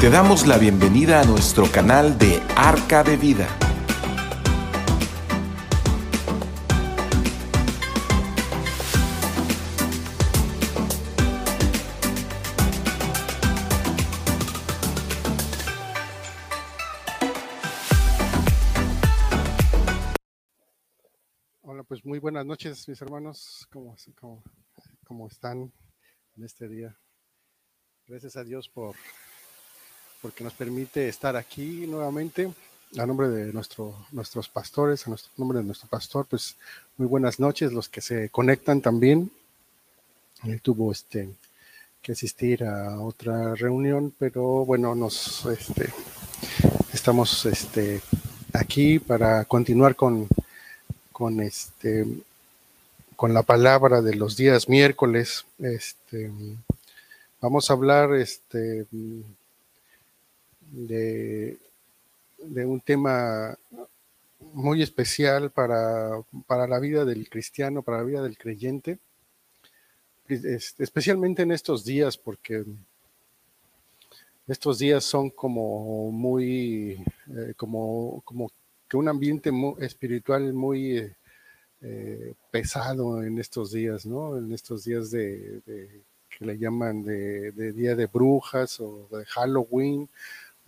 Te damos la bienvenida a nuestro canal de Arca de Vida. Hola, pues muy buenas noches, mis hermanos. ¿Cómo, cómo, cómo están en este día? Gracias a Dios por porque nos permite estar aquí nuevamente. A nombre de nuestro, nuestros pastores, a nuestro nombre de nuestro pastor, pues muy buenas noches, los que se conectan también. Él tuvo este que asistir a otra reunión, pero bueno, nos este, estamos este, aquí para continuar con, con este con la palabra de los días miércoles. Este, vamos a hablar este, de, de un tema muy especial para, para, la vida del cristiano, para la vida del creyente, especialmente en estos días, porque estos días son como muy, eh, como, como que un ambiente muy espiritual muy eh, eh, pesado en estos días, ¿no? En estos días de, que le llaman de, Día de Brujas o de Halloween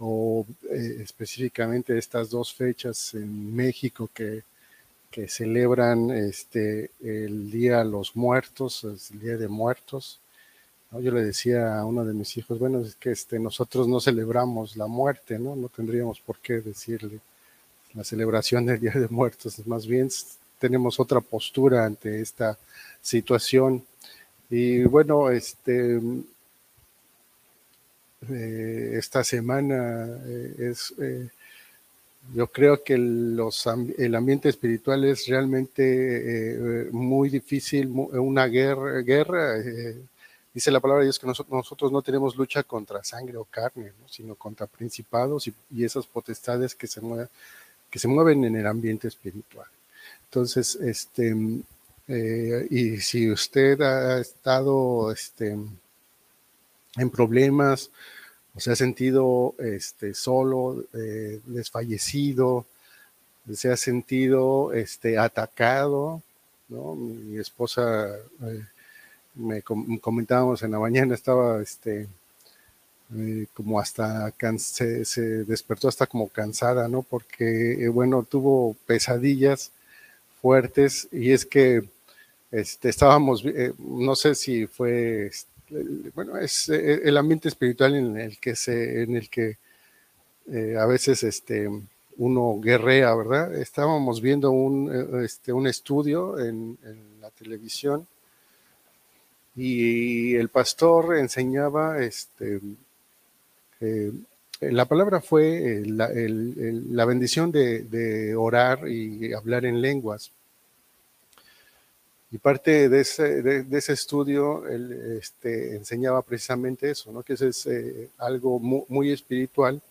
o eh, específicamente estas dos fechas en México que, que celebran este, el Día de los Muertos, el Día de Muertos. Yo le decía a uno de mis hijos, bueno, es que este, nosotros no celebramos la muerte, ¿no? No tendríamos por qué decirle la celebración del Día de Muertos, más bien tenemos otra postura ante esta situación. Y bueno, este, eh, esta semana eh, es, eh, yo creo que los, el ambiente espiritual es realmente muy difícil, una guerra, guerra dice la palabra de Dios que nosotros, no tenemos lucha contra sangre o carne, ¿no? sino contra principados y, y, esas potestades que se, mueven, que se mueven en el ambiente espiritual. Entonces, este, y si usted ha estado este, en problemas o se ha sentido este, solo, eh, desfallecido, se ha sentido este, atacado. ¿no? Mi esposa, eh, me comentábamos en la mañana, estaba este, eh, como hasta, se, se, despertó hasta como cansada, ¿no? Porque, bueno, tuvo pesadillas fuertes y es que este, estábamos, no sé si fue este, bueno, es eh, el ambiente espiritual en el que se, en el que eh, a veces este, uno guerrea, ¿verdad? Estábamos viendo un, eh, este, un estudio en, la televisión y el pastor enseñaba, este, eh, la palabra fue la, la bendición de orar y hablar en lenguas. Y parte de ese, de, ese estudio, él este, enseñaba precisamente eso, ¿no? que eso es eh, algo muy, espiritual.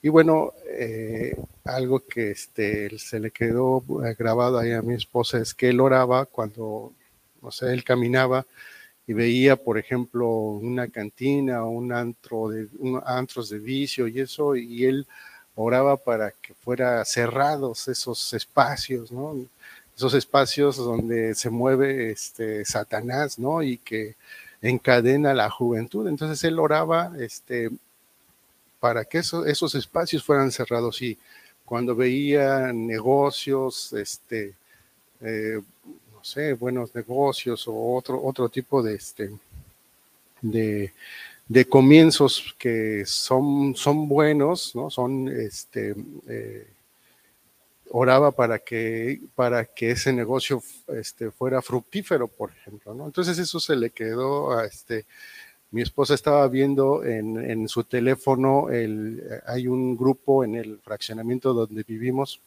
Y bueno, eh, algo que este, se le quedó grabado ahí a mi esposa es que él oraba cuando, o sea, él caminaba y veía, por ejemplo, una cantina o un antro de, un, antros de vicio y eso, y él oraba para que fuera cerrados esos espacios, ¿no? Esos espacios donde se mueve este, Satanás, ¿no? Y que encadena la juventud. Entonces él oraba este, para que eso, esos espacios fueran cerrados y cuando veía negocios, este, eh, no sé, buenos negocios o otro, otro tipo de, este, de, de comienzos que son, son buenos, ¿no? Son, este, eh, oraba para que, para que ese negocio este, fuera fructífero, por ejemplo, ¿no? Entonces eso se le quedó a este, mi esposa estaba viendo en, en su teléfono, el, hay un grupo en el fraccionamiento donde vivimos,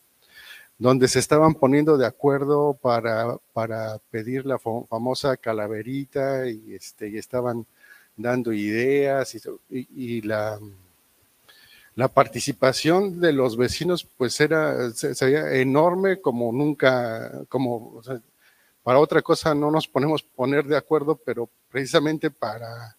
donde se estaban poniendo de acuerdo para, para pedir la famosa calaverita y, este, y estaban dando ideas y, y, y la la participación de los vecinos pues era sería enorme como nunca como para otra cosa no nos ponemos poner de acuerdo pero precisamente para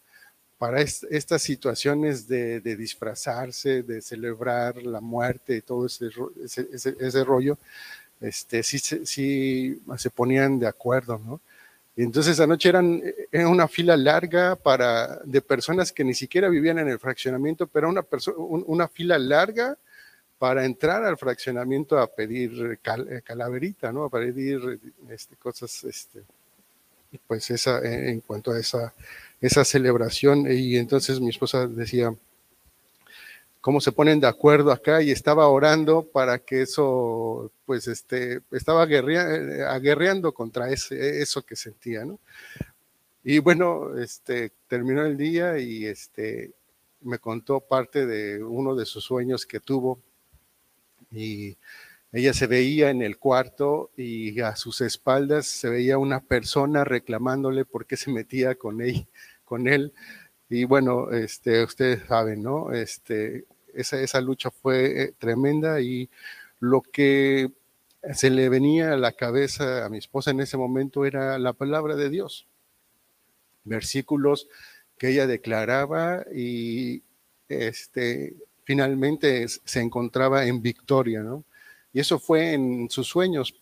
para estas situaciones de, disfrazarse, de celebrar la muerte y todo ese, ese, rollo, este, sí, sí, se ponían de acuerdo, ¿no? Entonces anoche eran, era una fila larga de personas que ni siquiera vivían en el fraccionamiento, pero una, fila larga para entrar al fraccionamiento a pedir calaverita, ¿no? A pedir este, cosas, este, pues esa, en cuanto a esa celebración y entonces mi esposa decía, cómo se ponen de acuerdo acá y estaba orando para que eso, pues, este, estaba aguerreando contra ese, eso que sentía, ¿no? Y bueno, este, terminó el día y este, me contó parte de uno de sus sueños que tuvo y ella se veía en el cuarto y a sus espaldas se veía una persona reclamándole por qué se metía con ella, con él. Y bueno, este, ustedes saben, ¿no? Este, esa, esa lucha fue eh, tremenda y lo que se le venía a la cabeza a mi esposa en ese momento era la palabra de Dios. Versículos que ella declaraba y este, finalmente se encontraba en victoria, ¿no? Y eso fue en sus sueños,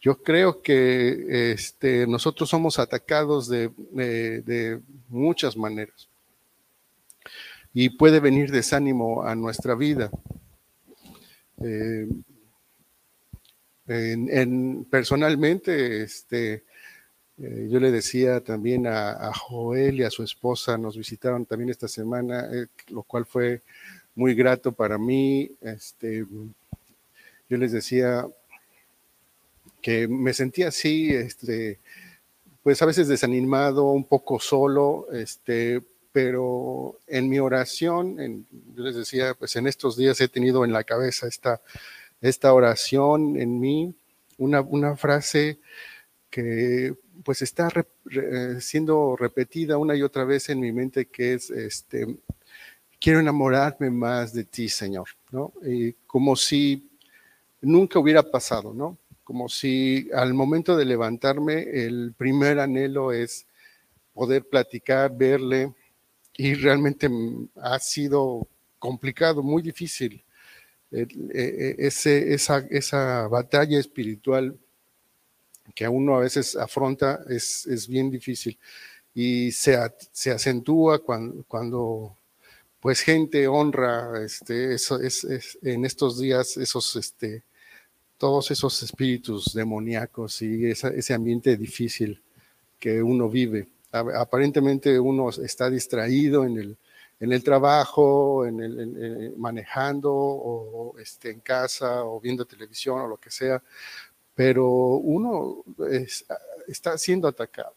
yo creo que este, nosotros somos atacados de, muchas maneras y puede venir desánimo a nuestra vida. Eh, en, personalmente, este, eh, yo le decía también a, Joel y a su esposa, nos visitaron también esta semana, eh, lo cual fue muy grato para mí. Este, yo les decía, que me sentía así, este, pues a veces desanimado, un poco solo, este, pero en mi oración, yo les decía, pues en estos días he tenido en la cabeza esta, esta oración en mí, una, una frase que pues está siendo repetida una y otra vez en mi mente, que es, este, quiero enamorarme más de ti, Señor, ¿no? Y como si nunca hubiera pasado, ¿no? como si al momento de levantarme el primer anhelo es poder platicar, verle, y realmente ha sido complicado, muy difícil. E, e, ese, esa, esa, batalla espiritual que uno a veces afronta es, es bien difícil y se, acentúa cuando, cuando, pues gente honra este, eso, es, en estos días esos este, todos esos espíritus demoníacos y ese ambiente difícil que uno vive. Aparentemente uno está distraído en el, en el trabajo, en el, manejando o este, en casa o viendo televisión o lo que sea, pero uno está siendo atacado.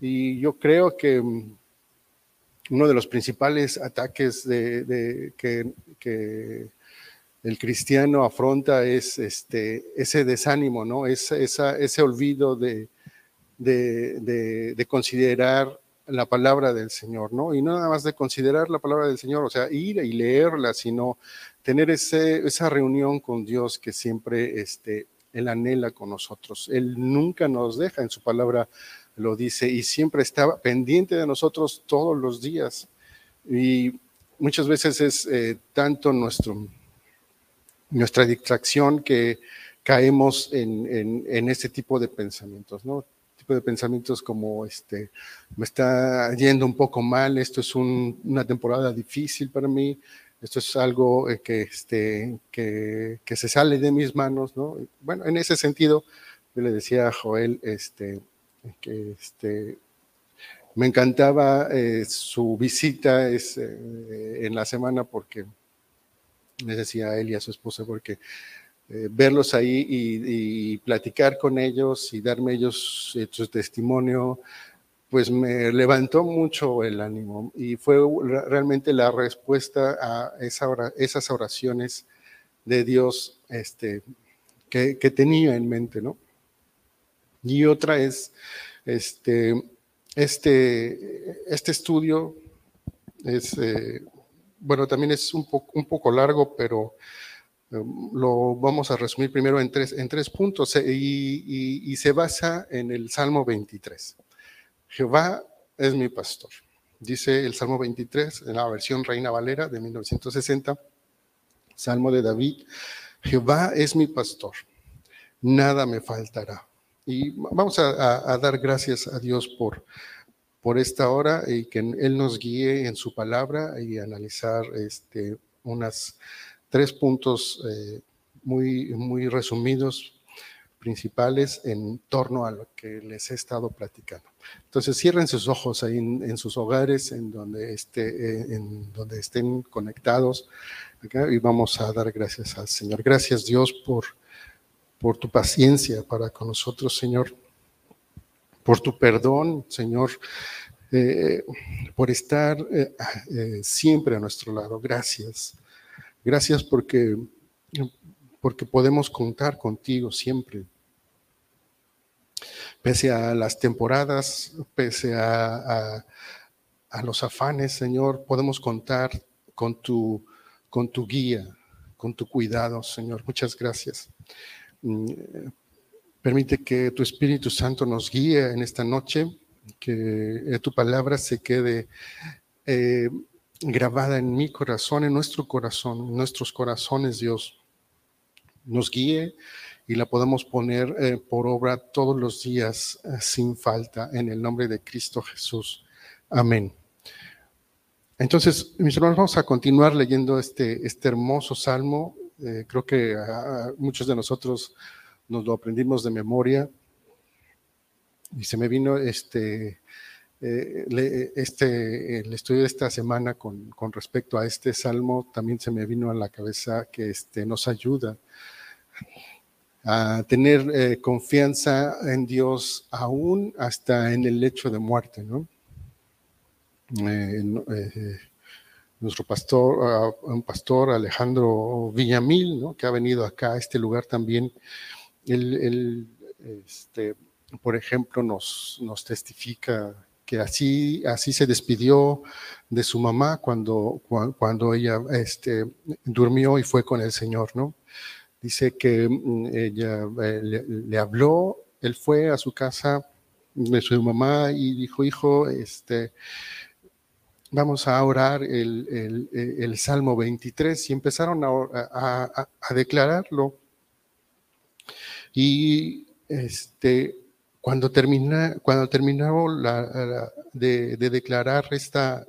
Y yo creo que mm, uno de los principales ataques de, que, que el cristiano afronta es este, ese desánimo, ¿no? Es, ese olvido de, de, considerar la palabra del Señor, ¿no? Y no nada más de considerar la palabra del Señor, o sea, ir y leerla, sino tener ese, esa reunión con Dios que siempre este, Él anhela con nosotros. Él nunca nos deja en su palabra, lo dice, y siempre está pendiente de nosotros todos los días. Y muchas veces es eh, tanto nuestro nuestra distracción que caemos en, en, este tipo de pensamientos, ¿no? De pensamientos como, este, me está yendo un poco mal, esto es una temporada difícil para mí, esto es algo eh, que, este, que, que, se sale de mis manos, ¿no? Bueno, en ese sentido, yo le decía a Joel, este, que este, me encantaba eh, su visita eh, en la semana porque les decía a él y a su esposa, porque eh, verlos ahí y, platicar con ellos y darme ellos eh, su testimonio, pues me levantó mucho el ánimo y fue realmente la respuesta a esa esas oraciones de Dios este, que, tenía en mente, ¿no? Y otra es, este, este, este estudio es eh, bueno, también es un, un poco largo, pero lo vamos a resumir primero en tres, en tres puntos eh, y, se basa en el Salmo 23. Jehová es mi pastor. Dice el Salmo 23 en la versión Reina Valera de 1960, Salmo de David, Jehová es mi pastor, nada me faltará. Y vamos a, dar gracias a Dios por, por esta hora y que Él nos guíe en su palabra y analizar este, unas tres puntos eh, muy, muy resumidos principales en torno a lo que les he estado platicando. Entonces cierren sus ojos ahí en, sus hogares, en donde, esté, eh, en donde estén conectados, y vamos a dar gracias al Señor. Gracias Dios por, por tu paciencia para con nosotros, Señor, por tu perdón, Señor, eh, por estar siempre a nuestro lado. Gracias. Gracias porque porque podemos contar contigo siempre. Pese a las temporadas, pese a, los afanes, Señor, podemos contar con tu, con tu guía, con tu cuidado, Señor. Muchas gracias. Mm, permite que tu Espíritu Santo nos guíe en esta noche, que tu palabra se quede eh, grabada en mi corazón, en nuestro corazón, en nuestros corazones, Dios nos guíe y la podamos poner eh, por obra todos los días eh, sin falta en el nombre de Cristo Jesús. Amén. Entonces, mis hermanos, vamos a continuar leyendo este, este hermoso salmo. Eh, creo que muchos de nosotros nos lo aprendimos de memoria. Y se me vino este, este, el estudio de esta semana con, con, respecto a este salmo, también se me vino a la cabeza que este, nos ayuda a tener eh, confianza en Dios aún hasta en el lecho de muerte, ¿no? Eh, eh, nuestro pastor, ah, un pastor Alejandro Villamil, ¿no? que ha venido acá a este lugar también, él, este, por ejemplo, nos, nos testifica que así, así se despidió de su mamá cuando, cuando ella este, durmió y fue con el Señor, ¿no? Dice que mm, ella eh, le, habló, él fue a su casa de su mamá y dijo, hijo, este, vamos a orar el, Salmo 23 y empezaron a, declararlo. Y este, cuando, termina, cuando terminaron de, de, declarar esta,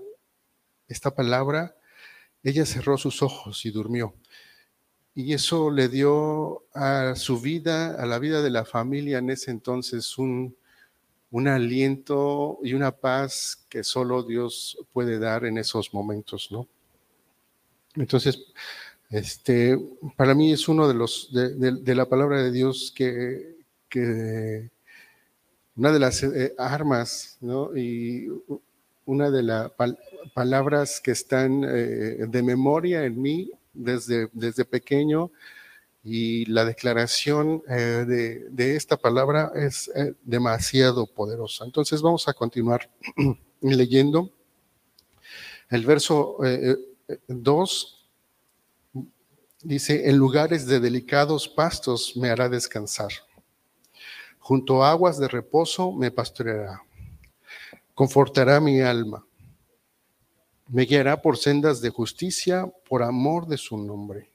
esta palabra, ella cerró sus ojos y durmió y eso le dio a su vida, a la vida de la familia en ese entonces, un, un aliento y una paz que solo Dios puede dar en esos momentos, ¿no? Entonces, este, para mí es uno de los, de, la palabra de Dios que, que una de las eh, armas. Y una de las palabras que están eh, de memoria en mí desde, desde pequeño y la declaración eh, de, esta palabra es eh, demasiado poderosa. Entonces vamos a continuar leyendo el verso 2. Eh, dice, en lugares de delicados pastos me hará descansar. Junto a aguas de reposo me pastoreará. Confortará mi alma me guiará por sendas de justicia por amor de su nombre.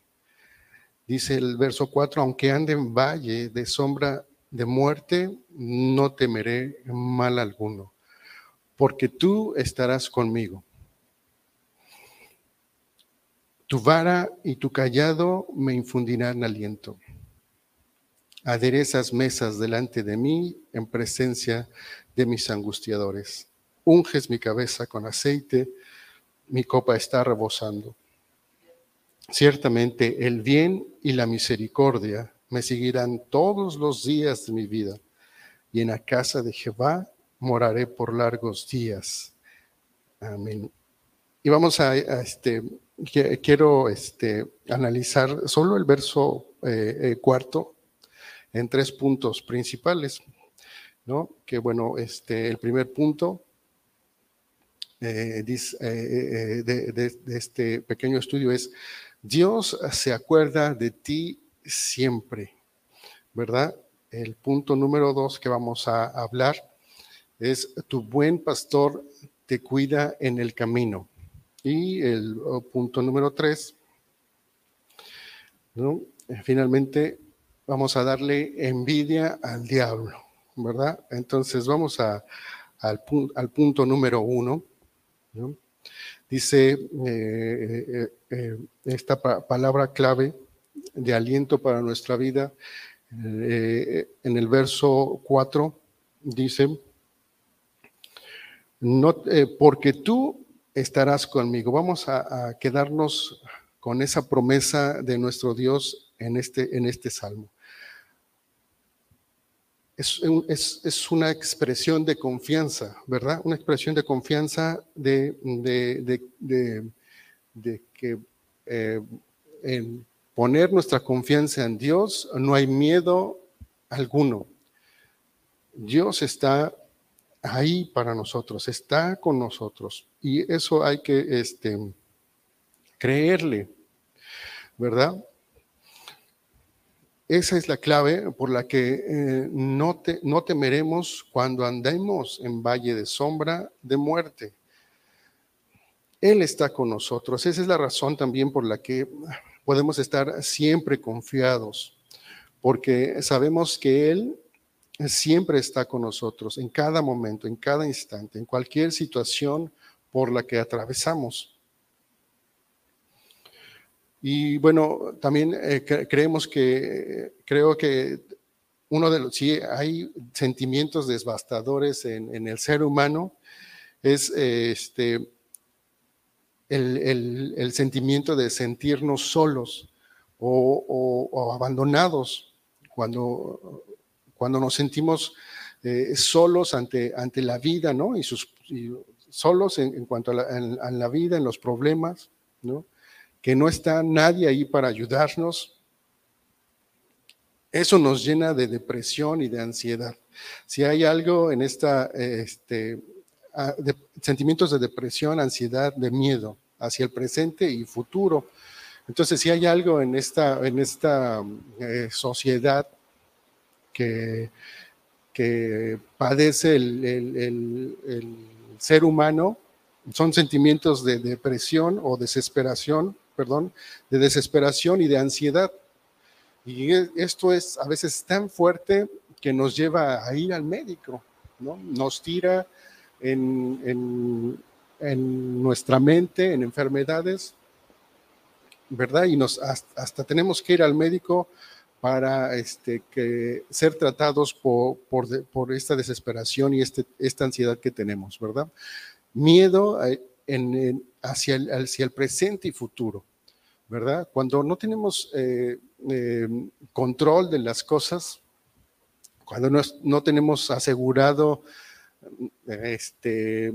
Dice el verso 4, aunque ande en valle de sombra de muerte, no temeré mal alguno, porque tú estarás conmigo. Tu vara y tu callado me infundirán aliento. Aderezas mesas delante de mí en presencia de mis angustiadores. Unges mi cabeza con aceite mi copa está rebosando. Ciertamente el bien y la misericordia me seguirán todos los días de mi vida, y en la casa de Jehová moraré por largos días. Amén. Y vamos a, este, quiero este, analizar solo el verso eh, eh, cuarto en tres puntos principales, ¿no? Que bueno, este, el primer punto eh, eh, eh, de, este pequeño estudio es, Dios se acuerda de ti siempre, ¿verdad? El punto número dos que vamos a hablar es tu buen pastor te cuida en el camino. Y el punto número tres, ¿no? finalmente vamos a darle envidia al diablo, ¿verdad? Entonces vamos a, al, al punto número uno. ¿no? Dice eh, eh, eh, esta palabra clave de aliento para nuestra vida en el verso 4, dice, no, porque tú estarás conmigo. Vamos a, quedarnos con esa promesa de nuestro Dios en este, en este salmo. Es, es, una expresión de confianza, ¿verdad? Una expresión de confianza de, de, que eh, en poner nuestra confianza en Dios no hay miedo alguno. Dios está ahí para nosotros, está con nosotros. Y eso hay que este, creerle, ¿verdad? Esa es la clave por la que eh, no, no temeremos cuando andemos en valle de sombra de muerte. Él está con nosotros. Esa es la razón también por la que podemos estar siempre confiados, porque sabemos que Él siempre está con nosotros, en cada momento, en cada instante, en cualquier situación por la que atravesamos. Y bueno, también eh, creemos que, creo que uno de los, sí hay sentimientos devastadores en, el ser humano, es este, el, sentimiento de sentirnos solos o, abandonados cuando, cuando nos sentimos eh, solos ante, ante la vida, ¿no? Y, sus, solos en, cuanto a la, a la, vida, en los problemas, ¿no? Que no está nadie ahí para ayudarnos, eso nos llena de depresión y de ansiedad. Si hay algo en esta, este, sentimientos de depresión, ansiedad, de miedo hacia el presente y futuro. Entonces, si hay algo en esta, en esta eh, sociedad que, que padece el, el ser humano, son sentimientos de depresión o desesperación perdón, de desesperación y de ansiedad. Y e, esto es a veces tan fuerte que nos lleva a ir al médico, ¿no? Nos tira en, nuestra mente, en enfermedades, ¿verdad? Y nos hasta, tenemos que ir al médico para este, que, ser tratados por, por, esta desesperación y este, esta ansiedad que tenemos, ¿verdad? Miedo eh, en, hacia el, hacia el presente y futuro, ¿verdad? Cuando no tenemos eh, eh, control de las cosas, cuando no, tenemos asegurado este,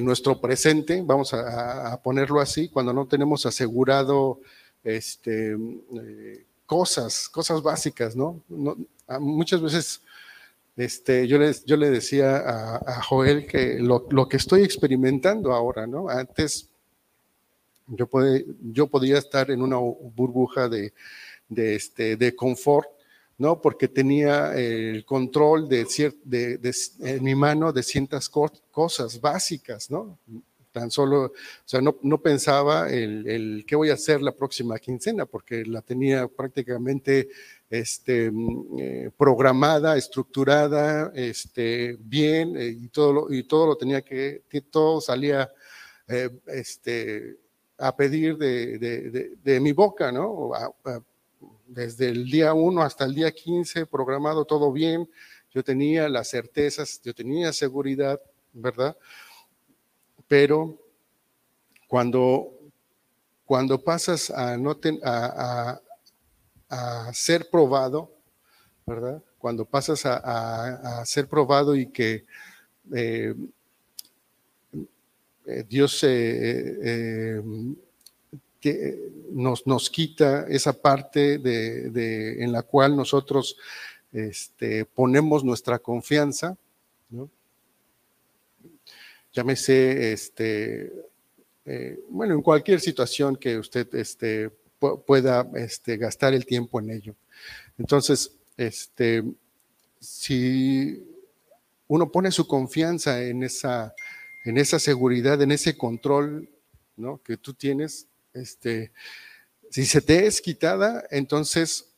nuestro presente, vamos a, ponerlo así, cuando no tenemos asegurado este, eh, cosas, cosas básicas, ¿no? muchas veces este, yo, le, yo le decía a, Joel que lo, que estoy experimentando ahora, ¿no? Antes yo, puede, yo podía estar en una burbuja de, de, este, de confort, ¿no? Porque tenía el control de, de, de, en mi mano de ciertas cosas básicas, ¿no? Tan solo, o sea, no, no pensaba el, el, qué voy a hacer la próxima quincena, porque la tenía prácticamente este, mm, eh, programada, estructurada, este, bien, eh, y, todo lo, y todo lo tenía que, todo salía eh, este, a pedir de, mi boca, ¿no? desde el día 1 hasta el día 15, programado todo bien, yo tenía las certezas, yo tenía seguridad, ¿verdad? Pero cuando, cuando pasas a, no a, a ser probado, ¿verdad? Cuando pasas a, ser probado y que eh, eh, Dios eh, nos, nos, quita esa parte de, en la cual nosotros este, ponemos nuestra confianza, ¿no? Llámese, este, bueno, en cualquier situación que usted este, pueda este, gastar el tiempo en ello. Entonces, este, si uno pone su confianza en esa, en esa seguridad, en ese control ¿no? que tú tienes, este, si se te es quitada, entonces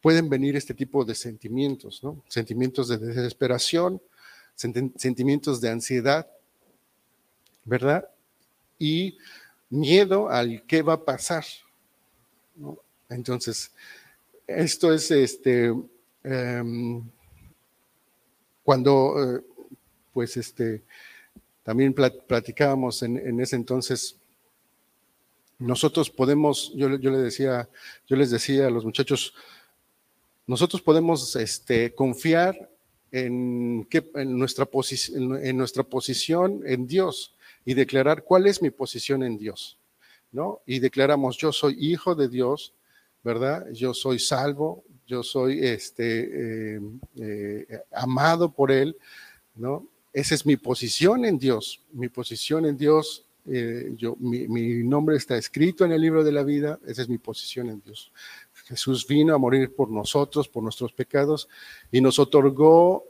pueden venir este tipo de sentimientos, ¿no? Sentimientos de desesperación, sentimientos de ansiedad, ¿verdad? Y miedo al qué va a pasar. Entonces, esto es este, em, cuando, eh, pues, este, también platicábamos en, ese entonces, nosotros podemos, yo, yo, le decía, yo les decía a los muchachos, nosotros podemos este, confiar en, en, nuestra en nuestra posición en Dios y declarar cuál es mi posición en Dios, Y declaramos, yo soy hijo de Dios, ¿verdad? Yo soy salvo, yo soy este, eh, eh, amado por Él, ¿no? Esa es mi posición en Dios, mi posición en Dios, eh, yo, mi, nombre está escrito en el libro de la vida, esa es mi posición en Dios. Jesús vino a morir por nosotros, por nuestros pecados, y nos otorgó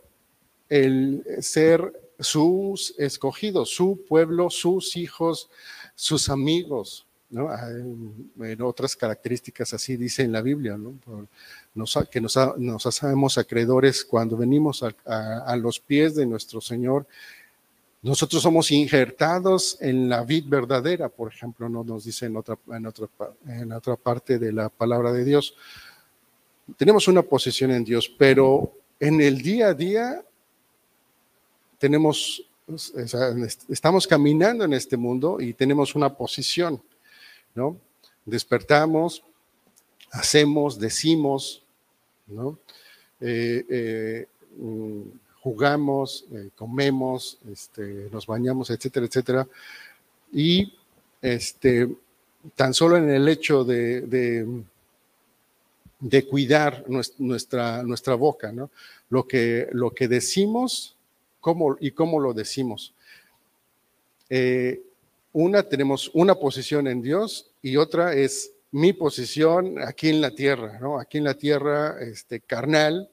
el ser sus escogidos, su pueblo, sus hijos, sus amigos, ¿no? En otras características así dice en la Biblia, ¿no? que nos, nos hacemos acreedores cuando venimos a, los pies de nuestro Señor. Nosotros somos injertados en la vid verdadera, por ejemplo, ¿no? nos dice en otra, en, otra, en otra parte de la palabra de Dios. Tenemos una posición en Dios, pero en el día a día tenemos, estamos caminando en este mundo y tenemos una posición, ¿no? Despertamos, hacemos, decimos, ¿no? Eh, eh, mm, jugamos, eh, comemos, este, nos bañamos, etcétera, etcétera. Y este, tan solo en el hecho de, de, cuidar nuestra, nuestra boca, ¿no? Lo que, lo que decimos y cómo lo decimos. Una, tenemos una posición en Dios y otra es mi posición aquí en la tierra, ¿no? Aquí en la tierra, este, carnal,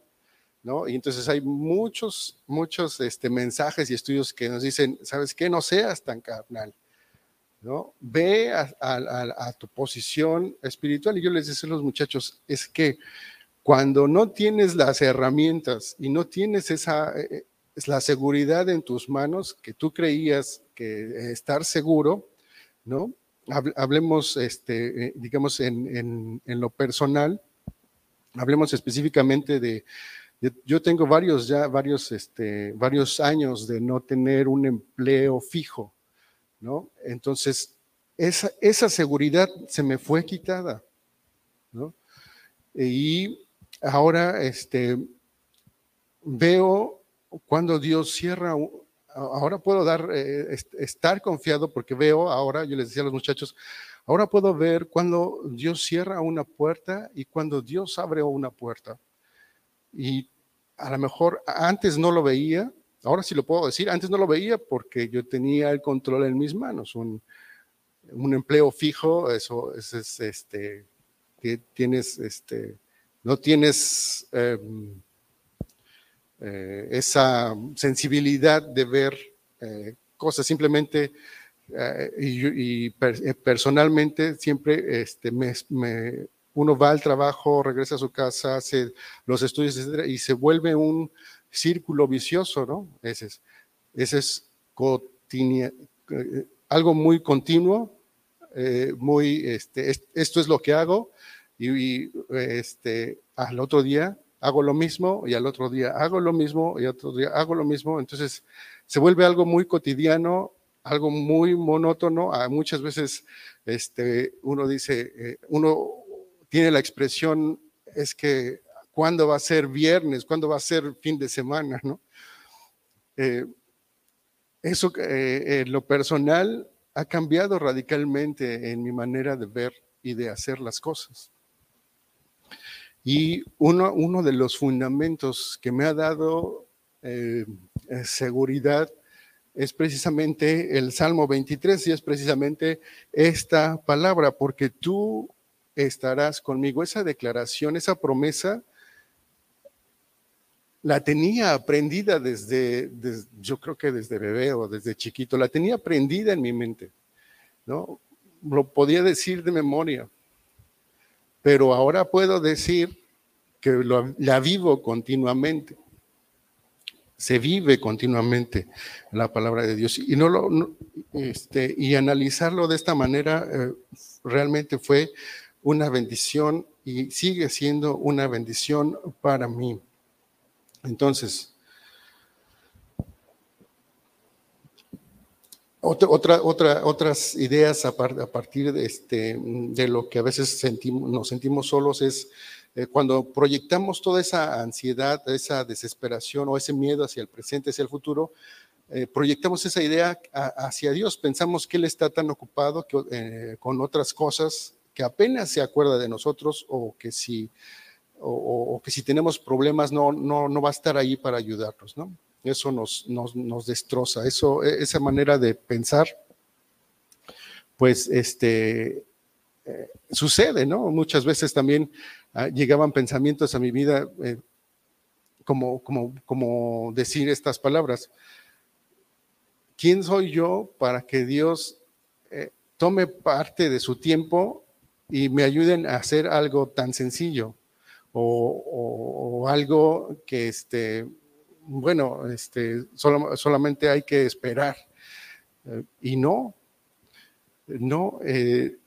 ¿no? Y entonces hay muchos, muchos este, mensajes y estudios que nos dicen, ¿sabes qué? No seas tan carnal, ¿no? Ve a, tu posición espiritual. Y yo les decía a los muchachos, es que cuando no tienes las herramientas y no tienes esa, eh, es la seguridad en tus manos que tú creías que estar seguro, ¿no? Hablemos, este, eh, digamos, en, lo personal, hablemos específicamente de, yo tengo varios ya, varios, este, varios años de no tener un empleo fijo, ¿no? Entonces, esa, esa seguridad se me fue quitada, ¿no? Y ahora, este, veo cuando Dios cierra, ahora puedo dar, eh, estar confiado porque veo ahora, yo les decía a los muchachos, ahora puedo ver cuando Dios cierra una puerta y cuando Dios abre una puerta. Y a lo mejor antes no lo veía, ahora sí lo puedo decir, antes no lo veía porque yo tenía el control en mis manos, un, empleo fijo, eso es, este, que tienes, este, no tienes... Em, eh, esa sensibilidad de ver eh, cosas simplemente eh, y, personalmente siempre este, me, uno va al trabajo, regresa a su casa, hace los estudios, etcétera, y se vuelve un círculo vicioso, ¿no? Ese es, ese es algo muy continuo, muy, este, esto es lo que hago, y, este, al otro día hago lo mismo y al otro día hago lo mismo y al otro día hago lo mismo. Entonces se vuelve algo muy cotidiano, algo muy monótono. Ah, muchas veces este, uno dice, eh, uno tiene la expresión, es que cuándo va a ser viernes, cuándo va a ser fin de semana, ¿no? Eh, eso eh, lo personal ha cambiado radicalmente en mi manera de ver y de hacer las cosas. Y uno, de los fundamentos que me ha dado eh, eh, seguridad es precisamente el Salmo 23 y es precisamente esta palabra, porque tú estarás conmigo. Esa declaración, esa promesa la tenía aprendida desde, yo creo que desde bebé o desde chiquito, la tenía aprendida en mi mente, ¿no? Lo podía decir de memoria, pero ahora puedo decir que la vivo continuamente. Se vive continuamente la palabra de Dios y no lo este, y analizarlo de esta manera eh, realmente fue una bendición y sigue siendo una bendición para mí. Entonces, otra, otra, otras ideas a, partir de, este, de lo que a veces sentimos, nos sentimos solos es eh, cuando proyectamos toda esa ansiedad, esa desesperación o ese miedo hacia el presente, hacia el futuro, eh, proyectamos esa idea hacia Dios. Pensamos que Él está tan ocupado eh, con otras cosas que apenas se acuerda de nosotros o que si, o, que si tenemos problemas no, no va a estar ahí para ayudarnos, ¿no? Eso nos, nos, destroza, eso, e, esa manera de pensar, pues este, eh, sucede, ¿no? Muchas veces también ah, llegaban pensamientos a mi vida eh, como, como, como decir estas palabras. ¿Quién soy yo para que Dios eh, tome parte de su tiempo y me ayuden a hacer algo tan sencillo o, algo que, este, bueno, este, solamente hay que esperar. Eh, y no, no, eh,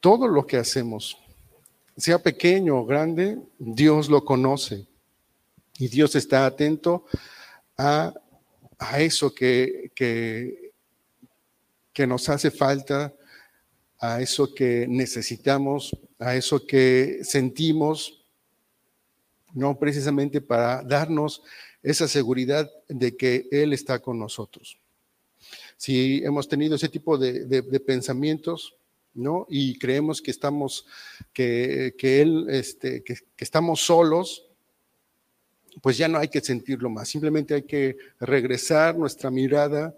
todo lo que hacemos, sea pequeño o grande, Dios lo conoce y Dios está atento a, eso que, que, que nos hace falta a eso que necesitamos, a eso que sentimos, no precisamente para darnos esa seguridad de que Él está con nosotros. Si hemos tenido ese tipo de, pensamientos, ¿no? Y creemos que estamos, que, Él, este, que, que estamos solos, pues ya no hay que sentirlo más, simplemente hay que regresar nuestra mirada,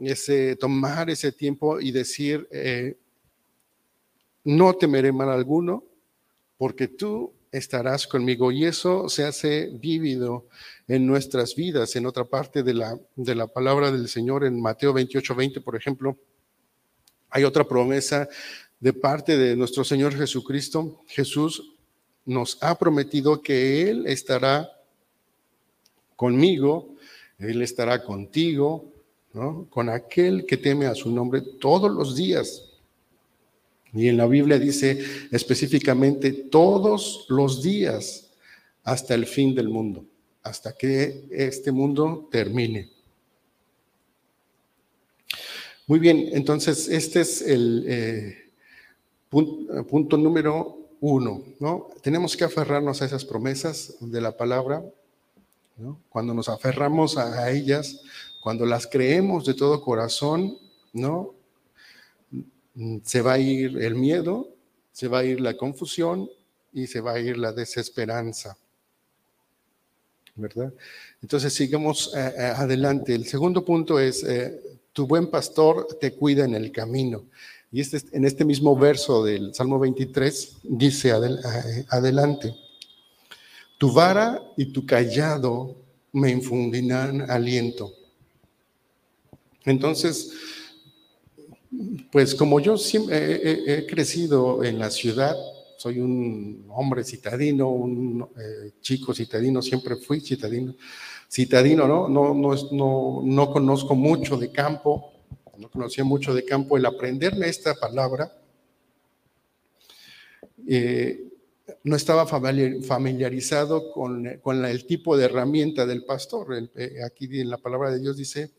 ese, tomar ese tiempo y decir, eh, no temeré mal alguno, porque tú estarás conmigo. Y eso se hace vívido en nuestras vidas. En otra parte de la, de la palabra del Señor, en Mateo 28, 20, por ejemplo, hay otra promesa de parte de nuestro Señor Jesucristo. Jesús nos ha prometido que Él estará conmigo, Él estará contigo, con aquel que teme a su nombre todos los días. Y en la Biblia dice específicamente todos los días hasta el fin del mundo, hasta que este mundo termine. Muy bien, entonces este es el eh, punto, número uno, ¿no? Tenemos que aferrarnos a esas promesas de la palabra. Cuando nos aferramos a ellas, cuando las creemos de todo corazón, ¿no? Mm, se va a ir el miedo, se va a ir la confusión y se va a ir la desesperanza. ¿Verdad? Entonces sigamos eh, eh, adelante. El segundo punto es, eh, tu buen pastor te cuida en el camino. Y este, en este mismo verso del Salmo 23 dice adelante, tu vara y tu callado me infundirán aliento. Entonces, pues como yo siempre he, crecido en la ciudad, soy un hombre citadino, un eh, chico citadino, siempre fui citadino, citadino, ¿no? No, no, no, no conozco mucho de campo, no conocía mucho de campo. El aprenderme esta palabra, eh, no estaba familiarizado con, el tipo de herramienta del pastor. Eh, aquí en la palabra de Dios dice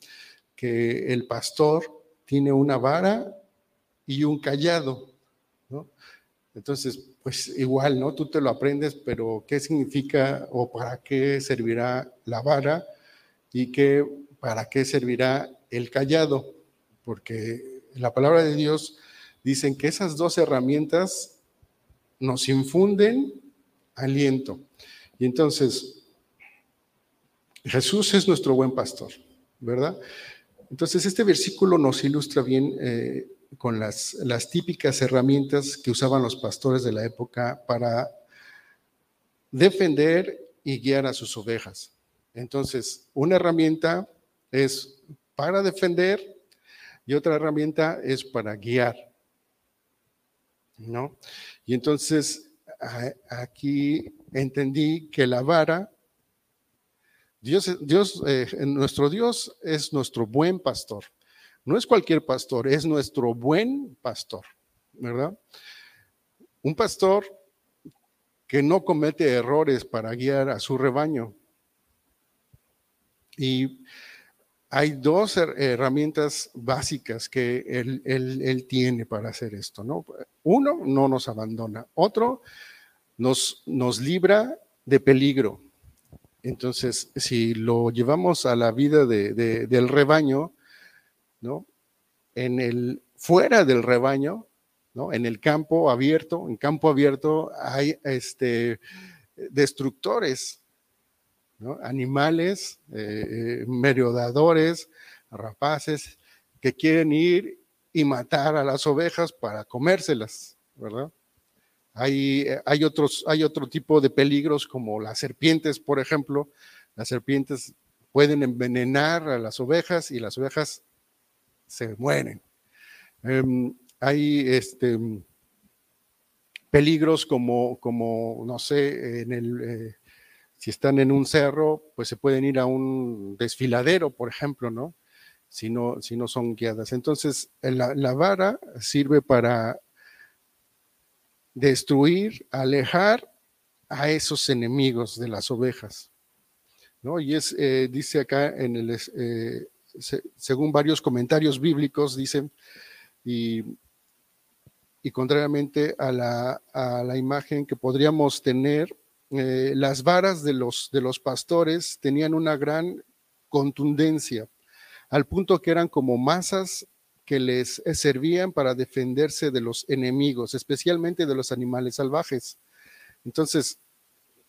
que el pastor tiene una vara y un callado, ¿no? Entonces, pues igual, ¿no? Tú te lo aprendes, pero ¿qué significa o para qué servirá la vara y qué, para qué servirá el callado? Porque la palabra de Dios dicen que esas dos herramientas nos infunden aliento. Y entonces, Jesús es nuestro buen pastor, ¿verdad? Entonces, este versículo nos ilustra bien eh, con las, las típicas herramientas que usaban los pastores de la época para defender y guiar a sus ovejas. Entonces, una herramienta es para defender y otra herramienta es para guiar. ¿No? Y entonces aquí entendí que la vara, Dios, Dios eh, nuestro Dios es nuestro buen pastor. No es cualquier pastor, es nuestro buen pastor, ¿verdad? Un pastor que no comete errores para guiar a su rebaño. Y hay dos herramientas básicas que él, tiene para hacer esto, ¿no? Uno, no nos abandona. Otro, nos, nos libra de peligro. Entonces, si lo llevamos a la vida del rebaño, ¿no? En el, fuera del rebaño, ¿no? En el campo abierto, en campo abierto hay este, destructores, ¿no? Animales, eh, merodadores, rapaces, que quieren ir y matar a las ovejas para comérselas, ¿verdad? Hay, hay, otros, hay otro tipo de peligros como las serpientes, por ejemplo. Las serpientes pueden envenenar a las ovejas y las ovejas se mueren. Em, hay este, peligros como, como, no sé, en el, eh, si están en un cerro, pues se pueden ir a un desfiladero, por ejemplo, ¿no? Si no, si no son guiadas. Entonces, la vara sirve para destruir, alejar a esos enemigos de las ovejas. ¿no? Y es, eh, dice acá en el, eh, según varios comentarios bíblicos, dicen, y, y contrariamente a la, a la, imagen que podríamos tener, eh, las varas de los, de los pastores tenían una gran contundencia, al punto que eran como masas que les servían para defenderse de los enemigos, especialmente de los animales salvajes. Entonces,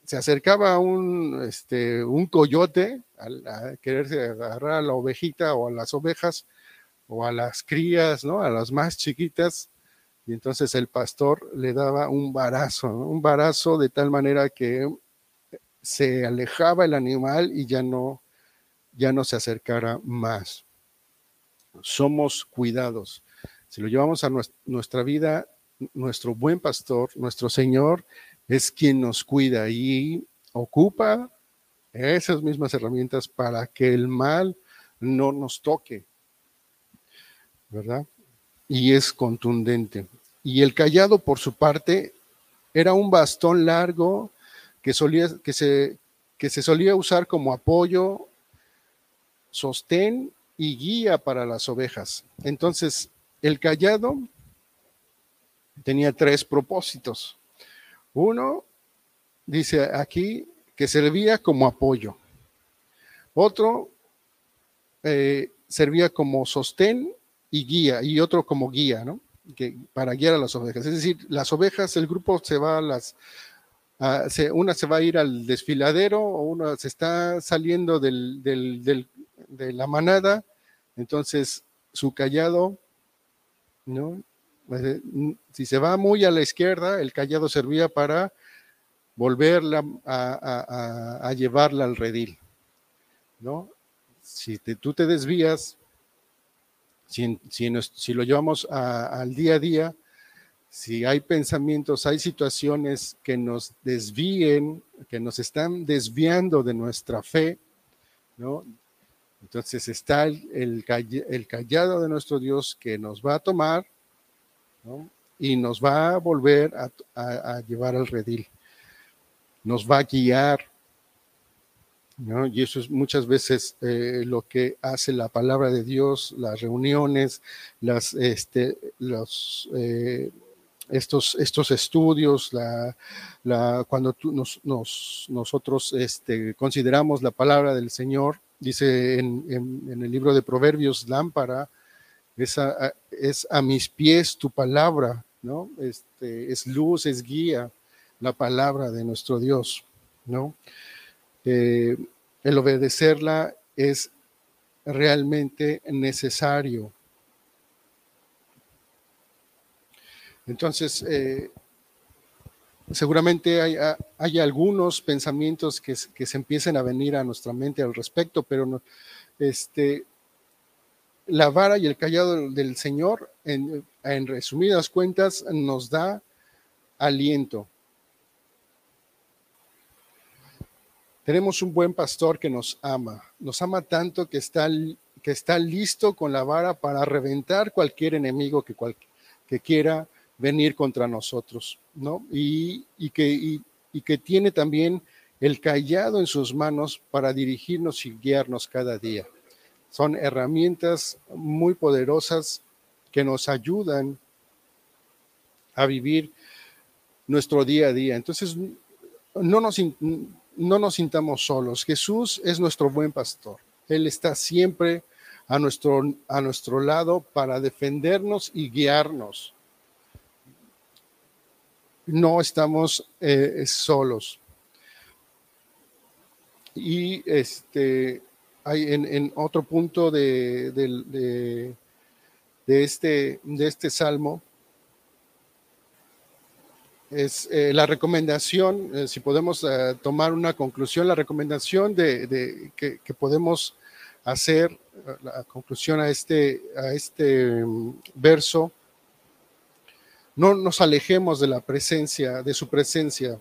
se acercaba un, este, un coyote a, quererse agarrar a la ovejita o a las ovejas o a las crías, ¿no? A las más chiquitas. Y entonces el pastor le daba un barazo, un barazo de tal manera que se alejaba el animal y ya no, ya no se acercara más somos cuidados. Si lo llevamos a nuestra vida, nuestro buen pastor, nuestro Señor, es quien nos cuida y ocupa esas mismas herramientas para que el mal no nos toque, ¿verdad? Y es contundente. Y el callado, por su parte, era un bastón largo que, solía, que, se, se solía usar como apoyo, sostén y guía para las ovejas. Entonces, el callado tenía tres propósitos. Uno, dice aquí, que servía como apoyo. Otro, eh, servía como sostén y guía, y otro como guía, ¿no? Que, para guiar a las ovejas. Es decir, las ovejas, el grupo se va a las, una se va a ir al desfiladero o una se está saliendo del, de la manada entonces, su callado, ¿no? Eh, si se va muy a la izquierda, el callado servía para volverla a, llevarla al redil, ¿no? Si tú te desvías, si, si, lo llevamos al día a día, si hay pensamientos, hay situaciones que nos desvíen, que nos están desviando de nuestra fe, ¿no? Entonces está el, callado de nuestro Dios que nos va a tomar y nos va a volver a, llevar al redil. Nos va a guiar. Y eso es muchas veces eh, lo que hace la palabra de Dios, las reuniones, las, este, los, eh, estos, estos estudios, la, cuando nos, nosotros este, consideramos la palabra del Señor, dice en, el libro de Proverbios, lámpara, es a, es a, mis pies tu palabra, ¿no? Este, es luz, es guía, la palabra de nuestro Dios, ¿no? Eh, el obedecerla es realmente necesario. Entonces, eh, seguramente hay, algunos pensamientos que, se empiecen a venir a nuestra mente al respecto, pero este, la vara y el callado del Señor, en, en resumidas cuentas, nos da aliento. Tenemos un buen pastor que nos ama, nos ama tanto que está, que está listo con la vara para reventar cualquier enemigo que, que quiera venir contra nosotros, ¿no? Y, que, y que tiene también el callado en sus manos para dirigirnos y guiarnos cada día. Son herramientas muy poderosas que nos ayudan a vivir nuestro día a día. Entonces, no nos, no nos sintamos solos. Jesús es nuestro buen pastor. Él está siempre a nuestro, a nuestro lado para defendernos y guiarnos. No estamos eh, solos. Y este, hay en, otro punto de, de, este, de este salmo, es eh, la recomendación, eh, si podemos tomar una conclusión, la recomendación de, que, podemos hacer, la conclusión a este, a este mm, verso, no nos alejemos de la presencia, de su presencia,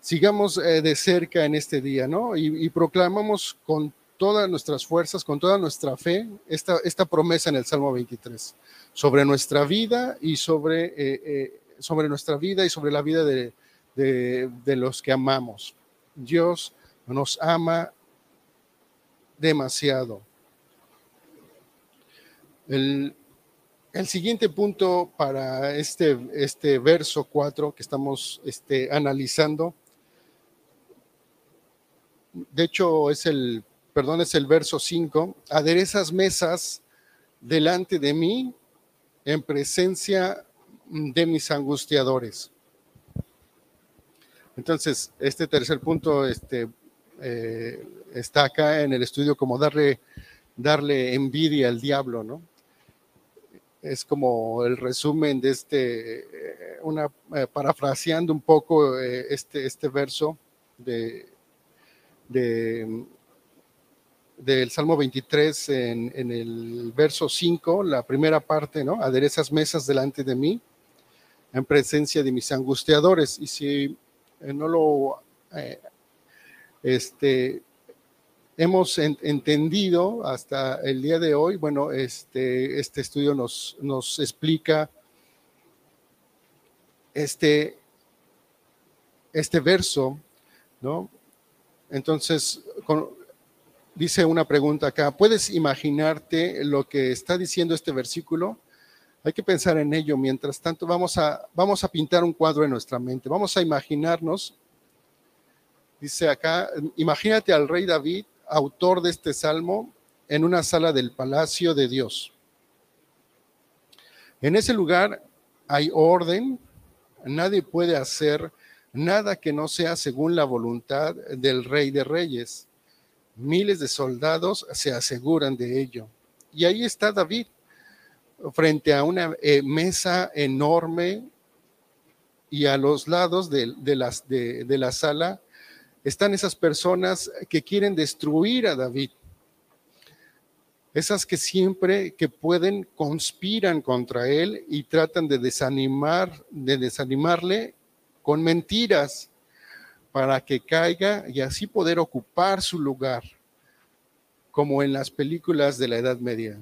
sigamos de cerca en este día, ¿no? Y, proclamamos con todas nuestras fuerzas, con toda nuestra fe, esta, esta promesa en el Salmo 23, sobre nuestra vida y sobre sobre nuestra vida y sobre la vida de, los que amamos. Dios nos ama demasiado. El, siguiente punto para este, este verso 4 que estamos este, analizando, de hecho es el, perdón, es el verso 5, aderezas mesas delante de mí en presencia de mis angustiadores. Entonces, este tercer punto este, eh, está acá en el estudio como darle, darle envidia al diablo, ¿no? Es como el resumen de este, eh, una, eh, parafraseando un poco este, este verso de, de, del Salmo 23 en, en, el verso 5, la primera parte, ¿no? Aderezas mesas delante de mí en presencia de mis angustiadores. Y si eh, no lo eh, este, hemos entendido hasta el día de hoy, bueno, este, este estudio nos, nos explica este, este verso, ¿no? Entonces, dice una pregunta acá, ¿puedes imaginarte lo que está diciendo este versículo? Hay que pensar en ello. Mientras tanto, vamos a, vamos a pintar un cuadro en nuestra mente. Vamos a imaginarnos, dice acá, imagínate al rey David, autor de este salmo, en una sala del palacio de Dios. En ese lugar hay orden, nadie puede hacer nada que no sea según la voluntad del rey de reyes. Miles de soldados se aseguran de ello. Y ahí está David, frente a una eh, mesa enorme y a los lados de, las, de, de, la sala están esas personas que quieren destruir a David. Esas que siempre que pueden conspiran contra él y tratan de desanimar, de desanimarle con mentiras para que caiga y así poder ocupar su lugar, como en las películas de la Edad Media.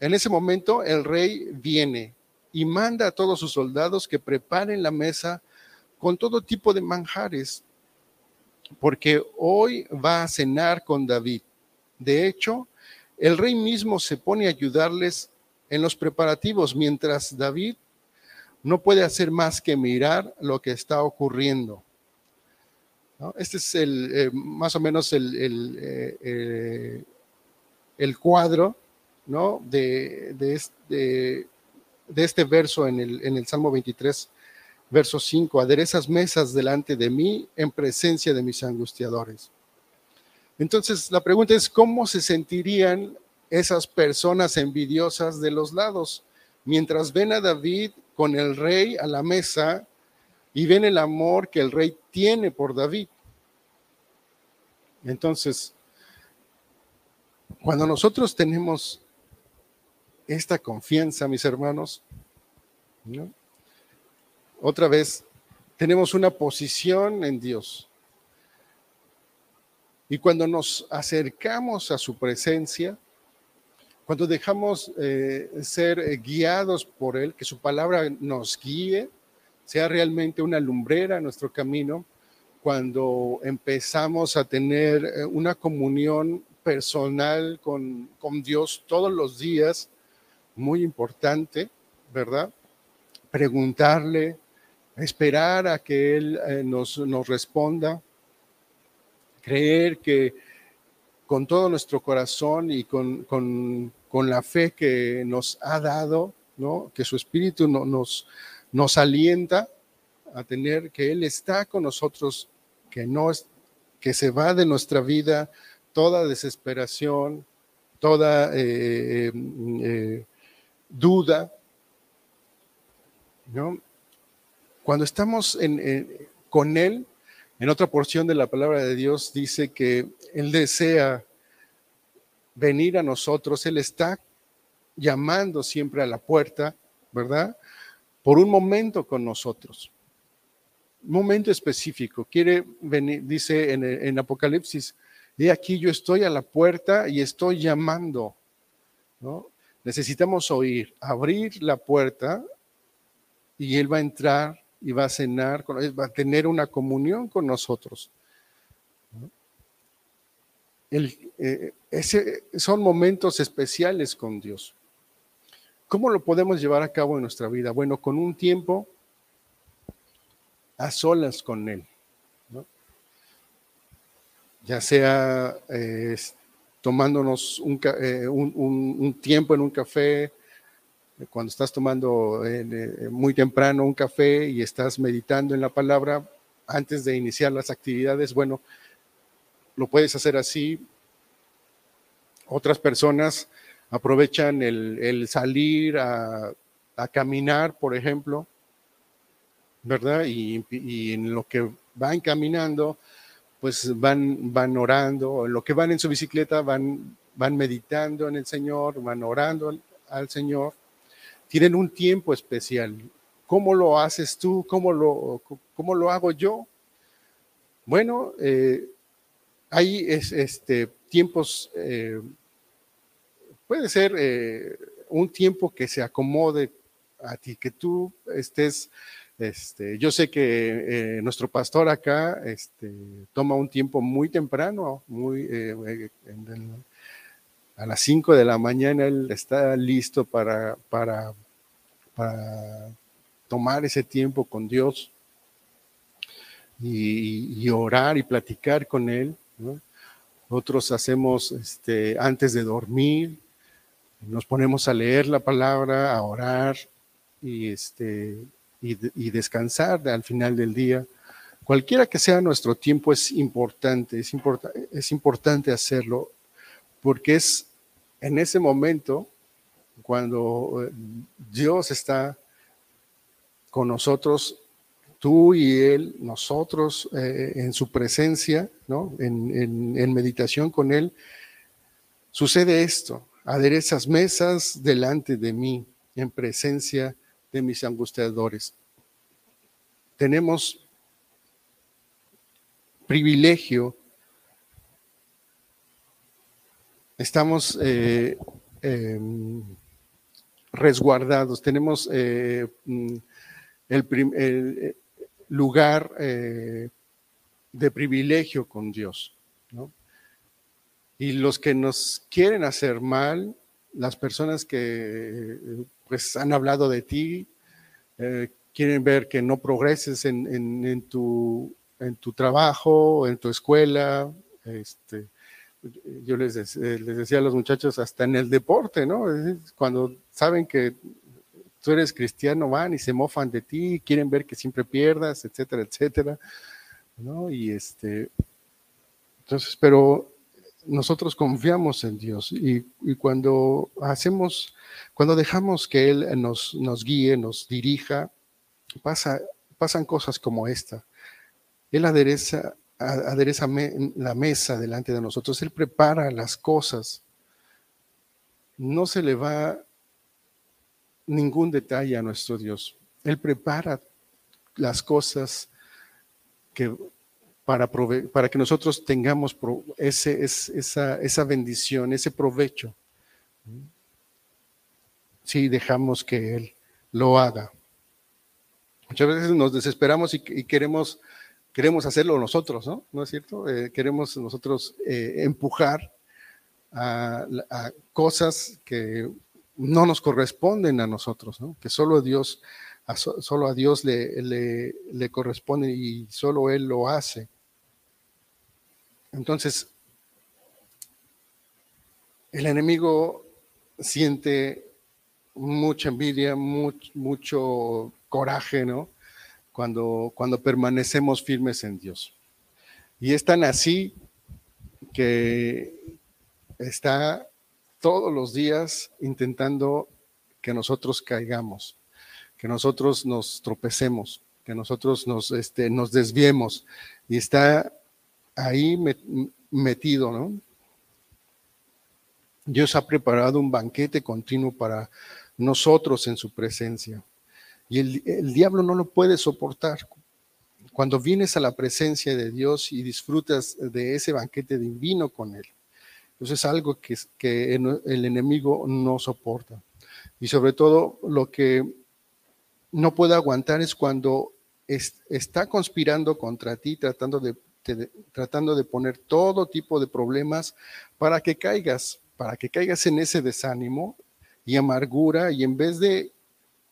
En ese momento el rey viene y manda a todos sus soldados que preparen la mesa con todo tipo de manjares, porque hoy va a cenar con David. De hecho, el rey mismo se pone a ayudarles en los preparativos, mientras David no puede hacer más que mirar lo que está ocurriendo. Este es el, eh, más o menos el, el, eh, eh, el cuadro ¿no? De, de, este, de este verso en el, en el Salmo 23, verso 5, aderezas mesas delante de mí en presencia de mis angustiadores. Entonces, la pregunta es, ¿cómo se sentirían esas personas envidiosas de los lados mientras ven a David con el rey a la mesa y ven el amor que el rey tiene por David. Entonces, cuando nosotros tenemos esta confianza, mis hermanos, otra vez tenemos una posición en Dios. Y cuando nos acercamos a su presencia, cuando dejamos eh, ser eh, guiados por Él, que su palabra nos guíe, sea realmente una lumbrera en nuestro camino, cuando empezamos a tener eh, una comunión personal con, con Dios todos los días, muy importante, ¿verdad? Preguntarle, esperar a que Él eh, nos, nos responda, creer que con todo nuestro corazón y con, con, con, la fe que nos ha dado, ¿no? que su Espíritu nos, nos alienta a tener que Él está con nosotros, que, no es, que se va de nuestra vida toda desesperación, toda eh, eh, duda. ¿no? Cuando estamos con Él, en otra porción de la palabra de Dios dice que Él desea venir a nosotros, Él está llamando siempre a la puerta, ¿verdad? Por un momento con nosotros. Un momento específico. Quiere venir, dice en, Apocalipsis, y aquí yo estoy a la puerta y estoy llamando, ¿no? Necesitamos oír, abrir la puerta y Él va a entrar y va a cenar, con, va a tener una comunión con nosotros. Eh, ese, son momentos especiales con Dios. ¿Cómo lo podemos llevar a cabo en nuestra vida? Bueno, con un tiempo a solas con Él. Ya sea eh, tomándonos eh, un, tiempo en un café, cuando estás tomando eh, muy temprano un café y estás meditando en la palabra antes de iniciar las actividades, bueno, lo puedes hacer así. Otras personas aprovechan el, salir a, caminar, por ejemplo, ¿verdad? Y, y, en lo que van caminando, pues van, van orando, en lo que van en su bicicleta van, van meditando en el Señor, van orando al Señor tienen un tiempo especial. ¿Cómo lo haces tú? ¿Cómo lo, cómo lo hago yo? Bueno, eh, hay es, este, tiempos, eh, puede ser eh, un tiempo que se acomode a ti, que tú estés, este, yo sé que nuestro pastor acá este, toma un tiempo muy temprano, muy, a las 5 de la mañana él está listo para, para, para tomar ese tiempo con Dios y, orar y platicar con Él. Otros hacemos este, antes de dormir, nos ponemos a leer la palabra, a orar y, este, y, descansar al final del día. Cualquiera que sea nuestro tiempo es importante, es, es importante hacerlo porque es en ese momento, cuando eh, Dios está con nosotros, tú y Él, nosotros eh, en su presencia, ¿no? En, meditación con Él, sucede esto, aderezas mesas delante de mí en presencia de mis angustiadores. Tenemos privilegio estamos eh, em, resguardados, tenemos eh, mm, el, eh, lugar de privilegio con Dios. Y los que nos quieren hacer mal, las personas que pues han hablado de ti, quieren ver que no progreses en, tu, en tu trabajo, en tu escuela, este, yo les, eh, les, decía a los muchachos, hasta en el deporte, ¿no? Cuando saben que tú eres cristiano, van y se mofan de ti, quieren ver que siempre pierdas, etcétera, etcétera, ¿no? Y este, entonces, pero nosotros confiamos en Dios y, y cuando hacemos, cuando dejamos que Él nos, nos guíe, nos dirija, pasa, pasan cosas como esta. Él adereza, adereza la mesa delante de nosotros, Él prepara las cosas. No se le va ningún detalle a nuestro Dios. Él prepara las cosas que para, para que nosotros tengamos esa, esa bendición, ese provecho. Si dejamos que Él lo haga. Muchas veces nos desesperamos y, queremos, queremos hacerlo nosotros, ¿no? ¿No es cierto? Eh, queremos nosotros eh, empujar a, cosas que no nos corresponden a nosotros, ¿no? Que solo Dios, solo a Dios le, le, le corresponde y solo Él lo hace. Entonces, el enemigo siente mucha envidia, mucho, coraje, ¿no? Cuando, cuando permanecemos firmes en Dios. Y es tan así que está todos los días intentando que nosotros caigamos, que nosotros nos tropecemos, que nosotros nos, este, nos desviemos. Y está ahí metido, ¿no? Dios ha preparado un banquete continuo para nosotros en su presencia. Y el, diablo no lo puede soportar. Cuando vienes a la presencia de Dios y disfrutas de ese banquete divino con Él. Entonces es algo que, que el enemigo no soporta. Y sobre todo lo que no puede aguantar es cuando está conspirando contra ti, tratando de tratando de poner todo tipo de problemas para que caigas, para que caigas en ese desánimo y amargura y en vez de,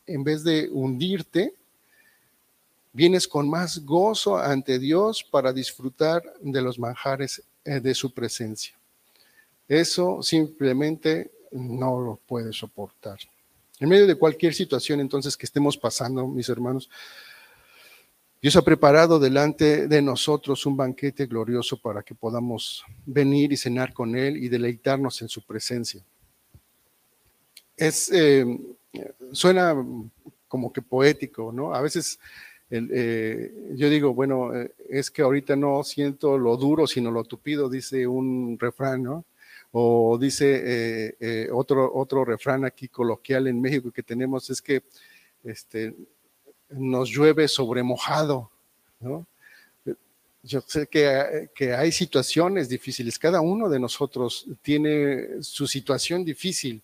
en vez de hundirte, vienes con más gozo ante Dios para disfrutar de los manjares eh, de su presencia. Eso simplemente no lo puede soportar. En medio de cualquier situación entonces que estemos pasando, mis hermanos, Dios ha preparado delante de nosotros un banquete glorioso para que podamos venir y cenar con Él y deleitarnos en su presencia. Es, eh, suena como que poético, ¿no? A veces eh, yo digo, bueno, eh, es que ahorita no siento lo duro, sino lo tupido, dice un refrán, ¿no? O dice otro, otro refrán aquí coloquial en México que tenemos, es que este, nos llueve sobre mojado. ¿no? Yo sé que, que, hay situaciones difíciles, cada uno de nosotros tiene su situación difícil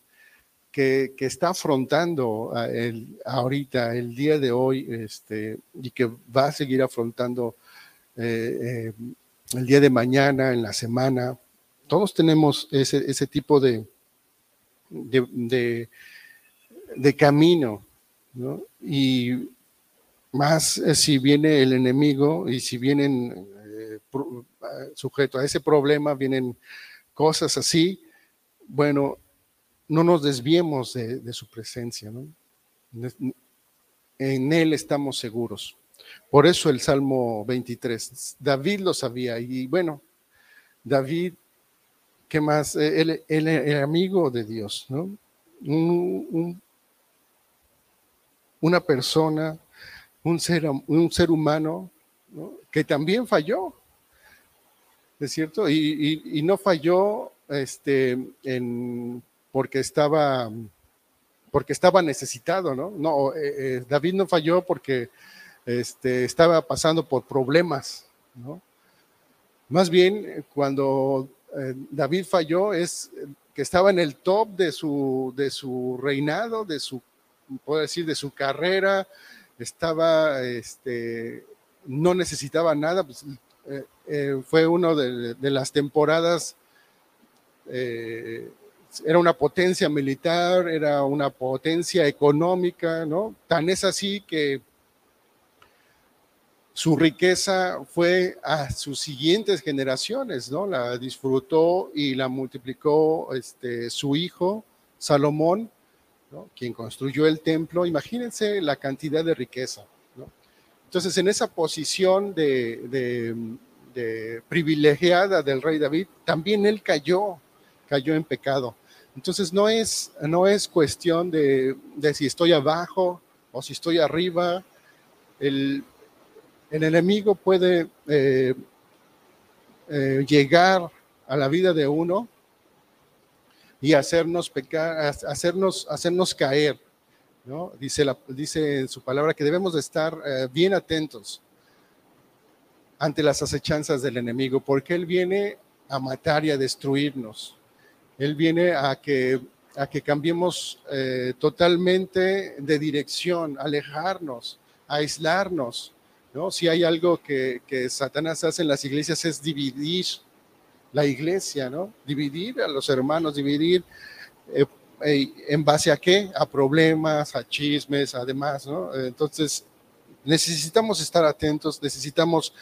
que, está afrontando el, ahorita, el día de hoy, este, y que va a seguir afrontando eh, eh, el día de mañana, en la semana. Todos tenemos ese, ese tipo de, de, camino, ¿no? Y más eh, si viene el enemigo y si vienen eh, sujeto a ese problema, vienen cosas así, bueno, no nos desviemos de, su presencia, ¿no? En Él estamos seguros. Por eso el Salmo 23, David lo sabía y bueno, David, ¿qué más? Él, el amigo de Dios, ¿no? una persona un ser, un ser humano que también falló, ¿es cierto? Y, no falló este, en, porque, estaba, porque estaba necesitado, ¿no? No, eh, eh, David no falló porque este, estaba pasando por problemas, ¿no? Más bien, cuando eh, David falló es que estaba en el top de su, de su reinado, de su, puedo decir, de su carrera, estaba, este, no necesitaba nada, pues, fue una de, las temporadas, era una potencia militar, era una potencia económica, ¿no? Tan es así que su riqueza fue a sus siguientes generaciones, ¿no? La disfrutó y la multiplicó este, su hijo, Salomón, quien construyó el templo, imagínense la cantidad de riqueza. Entonces, en esa posición de, privilegiada del rey David, también él cayó, cayó en pecado. Entonces, no es, no es cuestión de, si estoy abajo o si estoy arriba. El, el enemigo puede eh, eh, llegar a la vida de uno y hacernos pecar, hacernos, hacernos caer. ¿no? Dice, la, dice en su palabra que debemos de estar eh, bien atentos ante las acechanzas del enemigo, porque él viene a matar y a destruirnos. Él viene a que, a que cambiemos eh, totalmente de dirección, alejarnos, aislarnos. ¿no? Si hay algo que, que Satanás hace en las iglesias es dividir la iglesia, ¿no? Dividir a los hermanos, dividir eh, eh, en base a qué? A problemas, a chismes, además, ¿no? Entonces, necesitamos estar atentos, necesitamos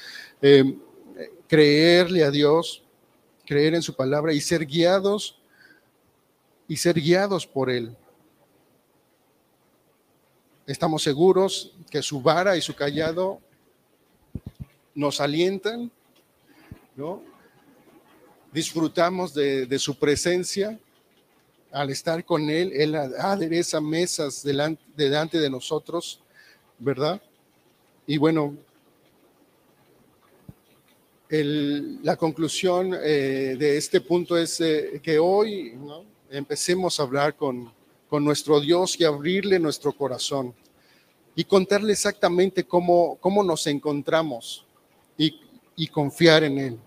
creerle a Dios, creer en su palabra y ser guiados y ser guiados por Él. Estamos seguros que su vara y su callado nos alientan, ¿no? disfrutamos de, su presencia. Al estar con Él, Él adereza mesas delante, delante de nosotros, ¿verdad? Y bueno, la conclusión eh, de este punto es eh, que hoy empecemos a hablar con, con, nuestro Dios y abrirle nuestro corazón y contarle exactamente cómo, cómo nos encontramos y, y confiar en Él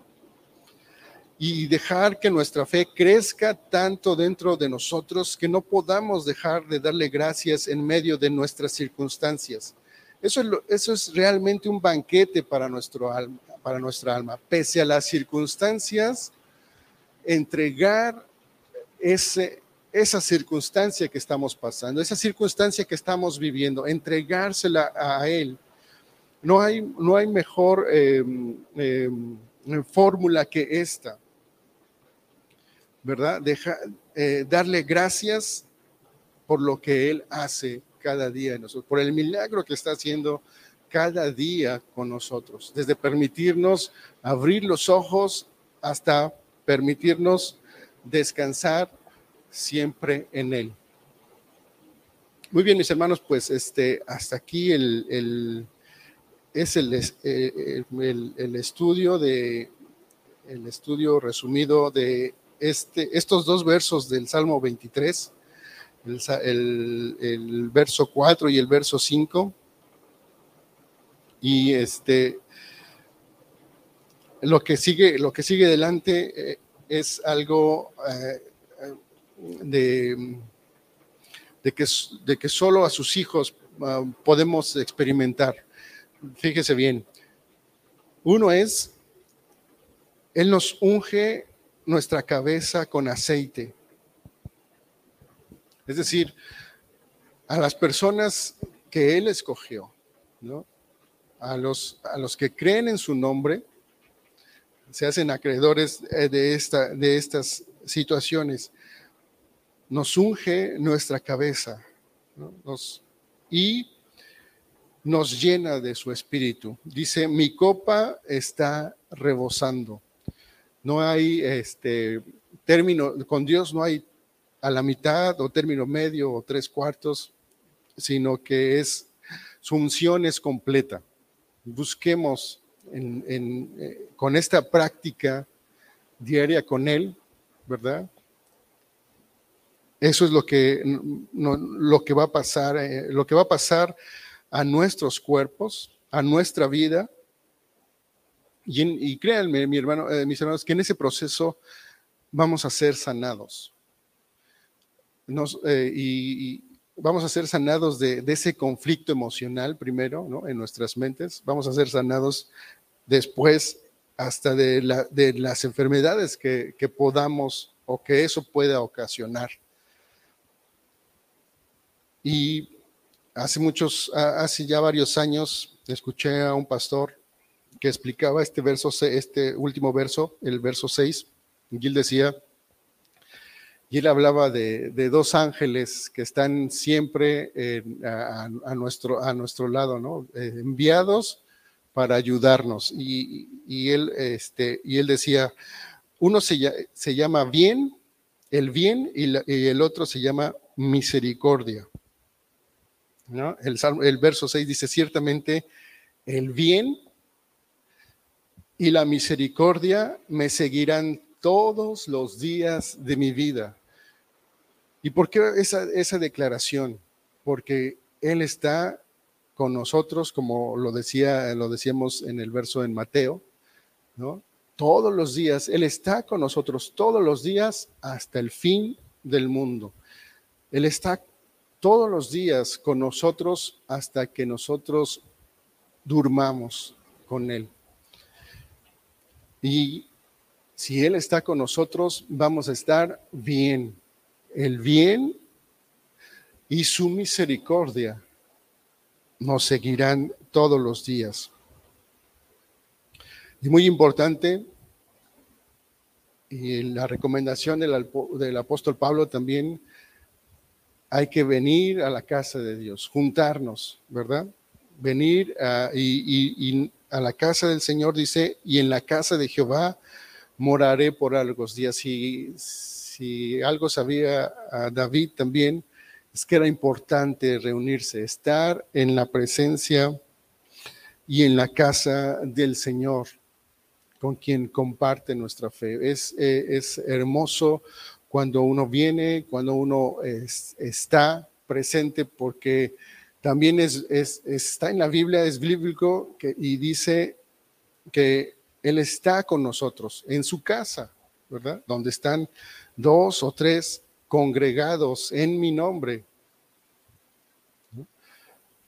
y dejar que nuestra fe crezca tanto dentro de nosotros que no podamos dejar de darle gracias en medio de nuestras circunstancias. Eso es, eso es realmente un banquete para, nuestro alma, para nuestra alma. Pese a las circunstancias, entregar esa circunstancia que estamos pasando, esa circunstancia que estamos viviendo, entregársela a Él. No hay, no hay mejor em, em, fórmula que esta. ¿verdad? Deja, eh, darle gracias por lo que Él hace cada día en nosotros, por el milagro que está haciendo cada día con nosotros, desde permitirnos abrir los ojos hasta permitirnos descansar siempre en Él. Muy bien, mis hermanos, pues este, hasta aquí el, es el, eh, el, el, estudio de el estudio resumido de este, estos dos versos del Salmo 23, el, verso 4 y el verso 5. Y este, lo que sigue, lo que sigue delante eh, es algo eh, de, de, que, de que solo a sus hijos ah, podemos experimentar. Fíjese bien. Uno es, Él nos unge nuestra cabeza con aceite. Es decir, a las personas que Él escogió, ¿no? a, los, a los que creen en su nombre, se hacen acreedores eh, de, esta, de estas situaciones. Nos unge nuestra cabeza y nos llena de su espíritu. Dice, mi copa está rebosando. No hay este término, con Dios no hay a la mitad o término medio o tres cuartos, sino que es, su unción es completa. Busquemos eh, con esta práctica diaria con Él, ¿verdad? Eso es lo que, lo que va a pasar, eh, lo que va a pasar a nuestros cuerpos, a nuestra vida, y, créanme, mi hermano, eh, mis hermanos, que en ese proceso vamos a ser sanados. Y, vamos a ser sanados de, ese conflicto emocional primero, ¿no? En nuestras mentes. Vamos a ser sanados después hasta de, las enfermedades que, que podamos o que eso pueda ocasionar. Y hace muchos, hace ya varios años, escuché a un pastor que explicaba este verso, este último verso, el verso 6, y él decía, y él hablaba de, dos ángeles que están siempre a, nuestro, a nuestro lado, ¿no? Eh, enviados para ayudarnos. Y, él, este, y él decía, uno se, se llama bien, el bien, y, el otro se llama misericordia. ¿no? El, el verso 6 dice, ciertamente, el bien y la misericordia me seguirán todos los días de mi vida. ¿Y por qué esa, esa declaración? Porque Él está con nosotros, como lo decía, lo decíamos en el verso en Mateo, ¿no? Todos los días, Él está con nosotros todos los días hasta el fin del mundo. Él está todos los días con nosotros hasta que nosotros durmamos con Él. Y si Él está con nosotros, vamos a estar bien. El bien y su misericordia nos seguirán todos los días. Y muy importante, y la recomendación del, del, apóstol Pablo también, hay que venir a la casa de Dios, juntarnos, ¿verdad? Venir a, y, a la casa del Señor, dice, y en la casa de Jehová moraré por algos días. Si, si algo sabía a David también, es que era importante reunirse, estar en la presencia y en la casa del Señor, con quien comparte nuestra fe. Es, eh, es hermoso cuando uno viene, cuando uno está presente, porque también es, está en la Biblia, es bíblico, que, y dice que Él está con nosotros en su casa, ¿verdad? Donde están dos o tres congregados en mi nombre.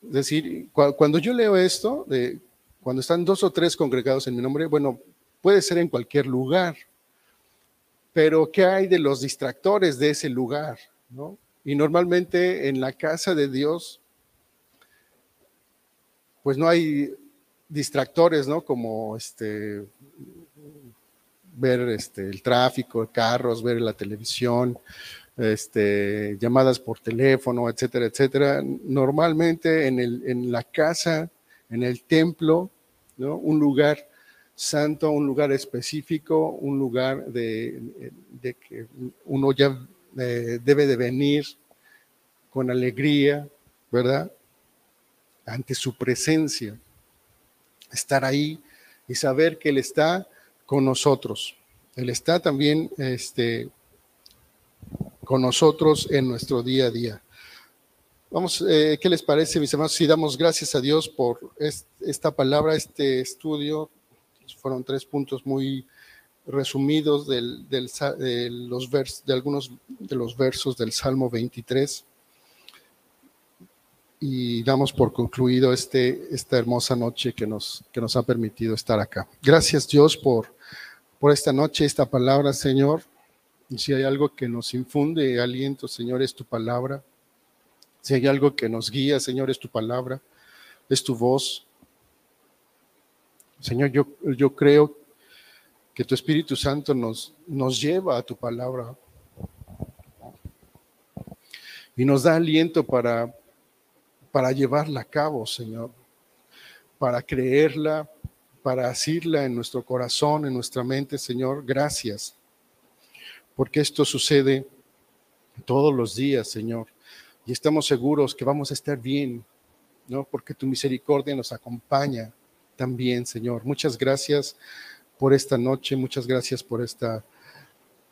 Es decir, cuando yo leo esto, de cuando están dos o tres congregados en mi nombre, bueno, puede ser en cualquier lugar, pero ¿qué hay de los distractores de ese lugar? ¿no? Y normalmente en la casa de Dios, pues no hay distractores, ¿no? Como este, ver este, el tráfico, carros, ver la televisión, este, llamadas por teléfono, etcétera, etcétera. Normalmente en, el, en la casa, en el templo, ¿no? un lugar santo, un lugar específico, un lugar de, de que uno ya eh, debe de venir con alegría, ¿verdad? Ante su presencia, estar ahí y saber que Él está con nosotros. Él está también este, con nosotros en nuestro día a día. Vamos, eh, ¿qué les parece, mis hermanos? Si damos gracias a Dios por esta palabra, este estudio. Fueron tres puntos muy resumidos del, de, los vers, de algunos de los versos del Salmo 23 y damos por concluido este, esta hermosa noche que nos, que nos ha permitido estar acá. Gracias Dios por, por esta noche, esta palabra, Señor. Y si hay algo que nos infunde aliento, Señor, es tu palabra. Si hay algo que nos guía, Señor, es tu palabra, es tu voz. Señor, yo, yo creo que tu Espíritu Santo nos, nos lleva a tu palabra y nos da aliento para, para llevarla a cabo, Señor, para creerla, para asirla en nuestro corazón, en nuestra mente, Señor. Gracias porque esto sucede todos los días, Señor. Y estamos seguros que vamos a estar bien, ¿no? Porque tu misericordia nos acompaña también, Señor. Muchas gracias por esta noche, muchas gracias por esta,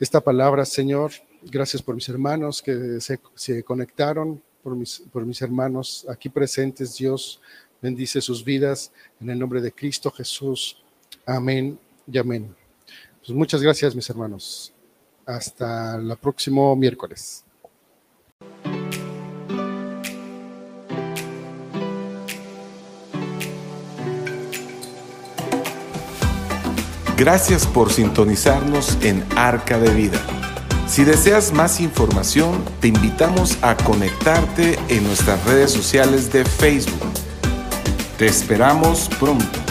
esta palabra, Señor. Gracias por mis hermanos que se, conectaron, por mis, por mis hermanos aquí presentes. Dios bendice sus vidas en el nombre de Cristo Jesús. Amén y amén. Pues muchas gracias, mis hermanos. Hasta el próximo miércoles. Gracias por sintonizarnos en Arca de Vida. Si deseas más información, te invitamos a conectarte en nuestras redes sociales de Facebook. Te esperamos pronto.